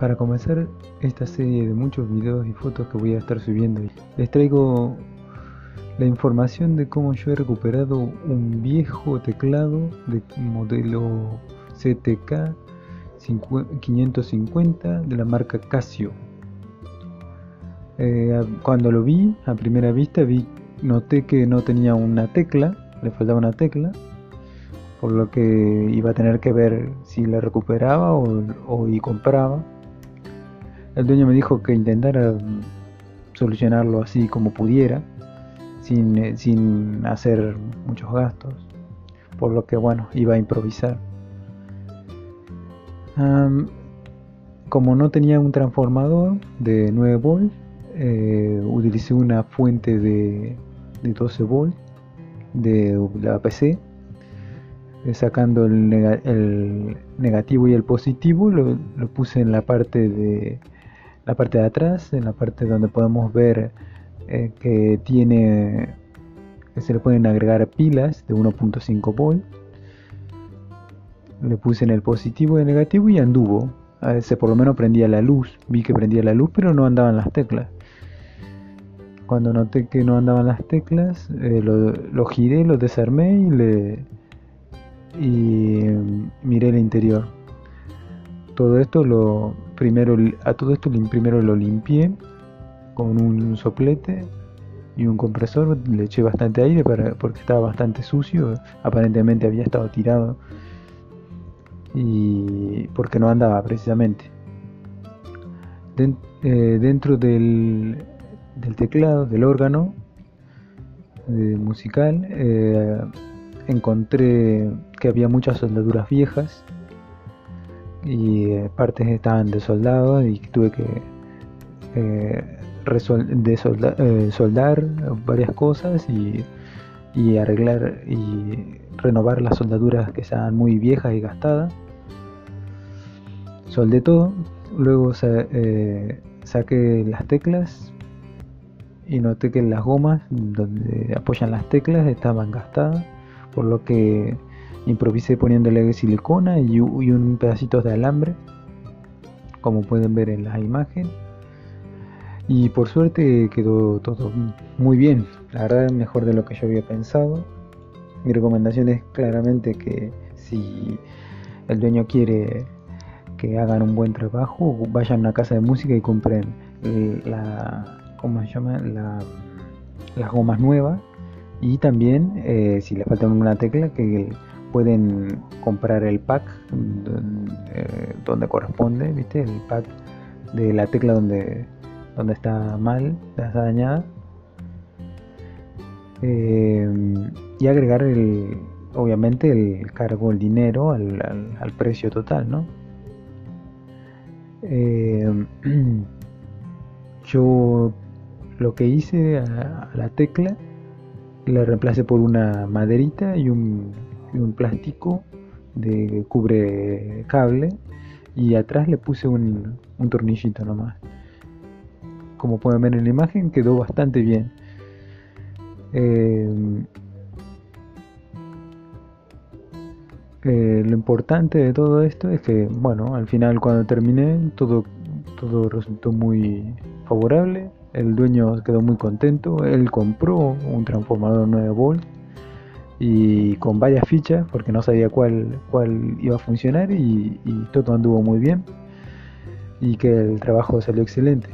para comenzar esta serie de muchos videos y fotos que voy a estar subiendo, les traigo la información de cómo yo he recuperado un viejo teclado de modelo CTK 550 de la marca Casio. Eh, cuando lo vi a primera vista vi noté que no tenía una tecla, le faltaba una tecla, por lo que iba a tener que ver si la recuperaba o, o y compraba el dueño me dijo que intentara solucionarlo así como pudiera, sin, eh, sin hacer muchos gastos, por lo que bueno, iba a improvisar. como no tenía un transformador de 9 volts, eh, utilicé una fuente de, de 12 volts de la PC eh, sacando el, el, negativo y el positivo lo, puse en la parte de la parte de atrás, en la parte donde podemos ver eh, que tiene que se le pueden agregar pilas de 1.5 volt. Le puse en el positivo y el negativo y anduvo. A veces por lo menos prendía la luz. Vi que prendía la luz, pero no andaban las teclas. Cuando noté que no andaban las teclas, eh, lo, lo, giré, lo desarmé y le y mm, miré el interior todo esto lo primero a todo esto primero lo limpié con un soplete y un compresor le eché bastante aire para, porque estaba bastante sucio aparentemente había estado tirado y porque no andaba precisamente. Eh, dentro del, del, teclado del órgano eh, musical eh, encontré que había muchas soldaduras viejas y eh, partes estaban de soldado y tuve que eh, eh, soldar varias cosas y, arreglar y renovar las soldaduras que estaban muy viejas y gastadas. Soldé todo, luego saqué las teclas y noté que las gomas donde apoyan las teclas estaban gastadas, por lo que improvisé poniéndole silicona y, un pedacito de alambre como pueden ver en la imagen. Y por suerte quedó todo muy bien la verdad mejor de lo que yo había pensado. Mi recomendación es claramente que si el dueño quiere que hagan un buen trabajo vayan a una casa de música y compren la ¿cómo se llama? las gomas nuevas. Y también eh, si le falta una tecla que pueden comprar el pack eh, donde corresponde, ¿viste? El pack de la tecla donde, donde está mal, está dañada. Eh, y agregar el, obviamente el cargo, el dinero al, al, precio total, ¿no? Eh, yo lo que hice a, a la tecla la reemplacé por una maderita y un un plástico de cubre cable y atrás le puse un, tornillito nomás. Como pueden ver en la imagen quedó bastante bien. Eh, eh, lo importante de todo esto es que bueno al final cuando terminé todo todo resultó muy favorable. El dueño quedó muy contento. Él compró un transformador 9 volt y con varias fichas porque no sabía cuál, cuál iba a funcionar y, y todo anduvo muy bien y que el trabajo salió excelente.